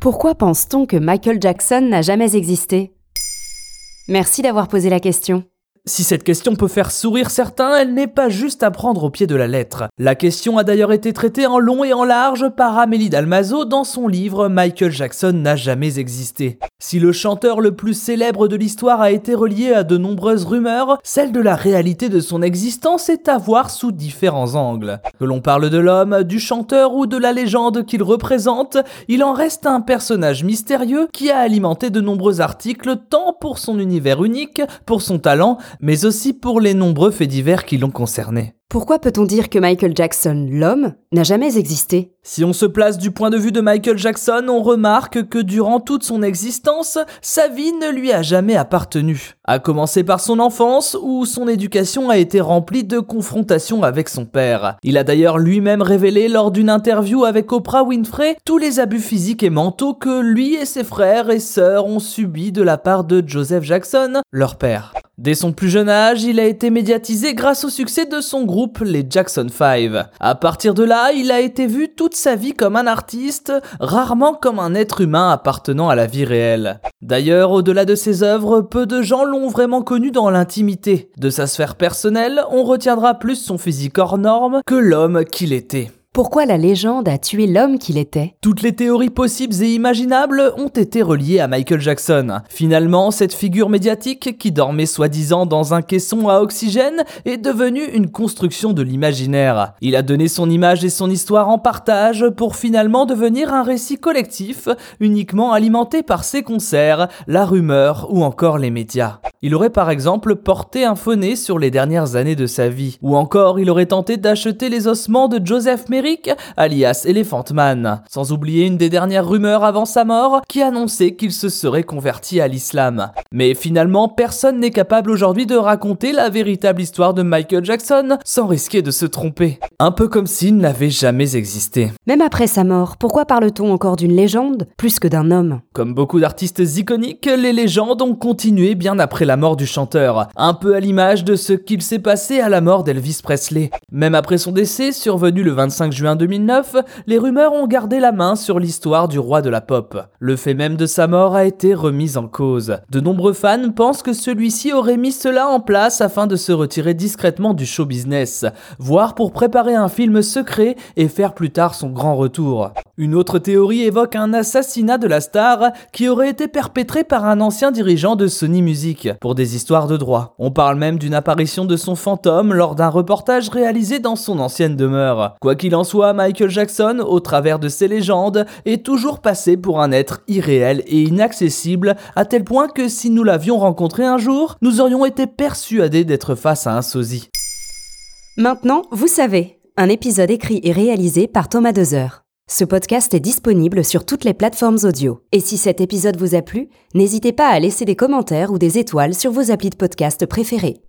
Pourquoi pense-t-on que Michael Jackson n'a jamais existé? Merci d'avoir posé la question. Si cette question peut faire sourire certains, elle n'est pas juste à prendre au pied de la lettre. La question a d'ailleurs été traitée en long et en large par Amélie Dalmazo dans son livre Michael Jackson n'a jamais existé. Si le chanteur le plus célèbre de l'histoire a été relié à de nombreuses rumeurs, celle de la réalité de son existence est à voir sous différents angles. Que l'on parle de l'homme, du chanteur ou de la légende qu'il représente, il en reste un personnage mystérieux qui a alimenté de nombreux articles tant pour son univers unique, pour son talent, mais aussi pour les nombreux faits divers qui l'ont concerné. Pourquoi peut-on dire que Michael Jackson, l'homme, n'a jamais existé? Si on se place du point de vue de Michael Jackson, on remarque que durant toute son existence, sa vie ne lui a jamais appartenu. À commencer par son enfance, où son éducation a été remplie de confrontations avec son père. Il a d'ailleurs lui-même révélé lors d'une interview avec Oprah Winfrey tous les abus physiques et mentaux que lui et ses frères et sœurs ont subis de la part de Joseph Jackson, leur père. Dès son plus jeune âge, il a été médiatisé grâce au succès de son groupe, les Jackson 5. À partir de là, il a été vu toute sa vie comme un artiste, rarement comme un être humain appartenant à la vie réelle. D'ailleurs, au-delà de ses œuvres, peu de gens l'ont vraiment connu dans l'intimité. De sa sphère personnelle, on retiendra plus son physique hors norme que l'homme qu'il était. Pourquoi la légende a tué l'homme qu'il était? Toutes les théories possibles et imaginables ont été reliées à Michael Jackson. Finalement, cette figure médiatique, qui dormait soi-disant dans un caisson à oxygène, est devenue une construction de l'imaginaire. Il a donné son image et son histoire en partage pour finalement devenir un récit collectif, uniquement alimenté par ses concerts, la rumeur ou encore les médias. Il aurait par exemple porté un faux sur les dernières années de sa vie, ou encore il aurait tenté d'acheter les ossements de Joseph Alias Elephant Man, sans oublier une des dernières rumeurs avant sa mort qui annonçait qu'il se serait converti à l'islam. Mais finalement, personne n'est capable aujourd'hui de raconter la véritable histoire de Michael Jackson sans risquer de se tromper. Un peu comme s'il n'avait jamais existé. Même après sa mort, pourquoi parle-t-on encore d'une légende plus que d'un homme? Comme beaucoup d'artistes iconiques, les légendes ont continué bien après la mort du chanteur, un peu à l'image de ce qu'il s'est passé à la mort d'Elvis Presley. Même après son décès, survenu le 25 juin 2009, les rumeurs ont gardé la main sur l'histoire du roi de la pop. Le fait même de sa mort a été remis en cause. De nombreux fans pensent que celui-ci aurait mis cela en place afin de se retirer discrètement du show business, voire pour préparer un film secret et faire plus tard son grand retour. Une autre théorie évoque un assassinat de la star qui aurait été perpétré par un ancien dirigeant de Sony Music pour des histoires de droit. On parle même d'une apparition de son fantôme lors d'un reportage réalisé dans son ancienne demeure. Quoi qu'il en soit, Michael Jackson, au travers de ses légendes, est toujours passé pour un être irréel et inaccessible, à tel point que si nous l'avions rencontré un jour, nous aurions été persuadés d'être face à un sosie. Maintenant, vous savez, un épisode écrit et réalisé par Thomas Dezer. Ce podcast est disponible sur toutes les plateformes audio. Et si cet épisode vous a plu, n'hésitez pas à laisser des commentaires ou des étoiles sur vos applis de podcast préférés.